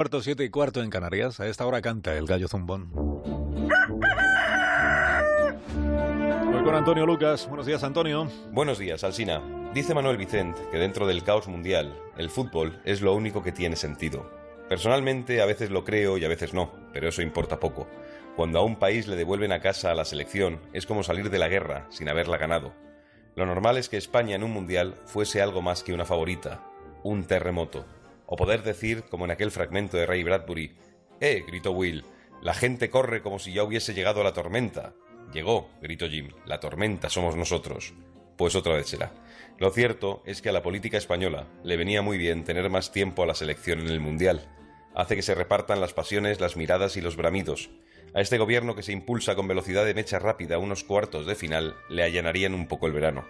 Cuarto, siete y cuarto en Canarias. A esta hora canta el gallo zumbón. Voy con Antonio Lucas. Buenos días, Antonio. Buenos días, Alsina. Dice Manuel Vicente que dentro del caos mundial, el fútbol es lo único que tiene sentido. Personalmente, a veces lo creo y a veces no, pero eso importa poco. Cuando a un país le devuelven a casa a la selección, es como salir de la guerra sin haberla ganado. Lo normal es que España en un mundial fuese algo más que una favorita, un terremoto. O poder decir, como en aquel fragmento de Ray Bradbury, ¡Eh! gritó Will, la gente corre como si ya hubiese llegado la tormenta. Llegó, gritó Jim, la tormenta somos nosotros. Pues otra vez será. Lo cierto es que a la política española le venía muy bien tener más tiempo a la selección en el Mundial. Hace que se repartan las pasiones, las miradas y los bramidos. A este gobierno que se impulsa con velocidad de mecha rápida unos cuartos de final le allanarían un poco el verano.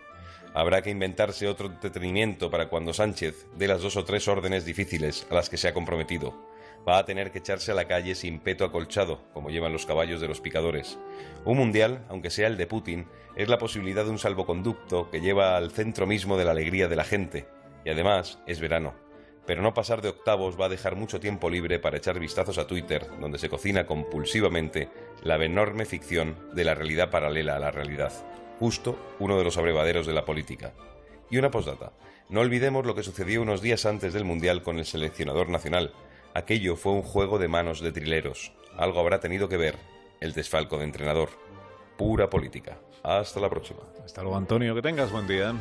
Habrá que inventarse otro entretenimiento para cuando Sánchez dé las dos o tres órdenes difíciles a las que se ha comprometido va a tener que echarse a la calle sin peto acolchado, como llevan los caballos de los picadores. Un mundial, aunque sea el de Putin, es la posibilidad de un salvoconducto que lleva al centro mismo de la alegría de la gente. Y además, es verano. Pero no pasar de octavos va a dejar mucho tiempo libre para echar vistazos a Twitter, donde se cocina compulsivamente la enorme ficción de la realidad paralela a la realidad. Justo uno de los abrevaderos de la política. Y una postdata. No olvidemos lo que sucedió unos días antes del Mundial con el seleccionador nacional, Aquello fue un juego de manos de trileros. Algo habrá tenido que ver el desfalco de entrenador. Pura política. Hasta la próxima. Hasta luego, Antonio. Que tengas buen día.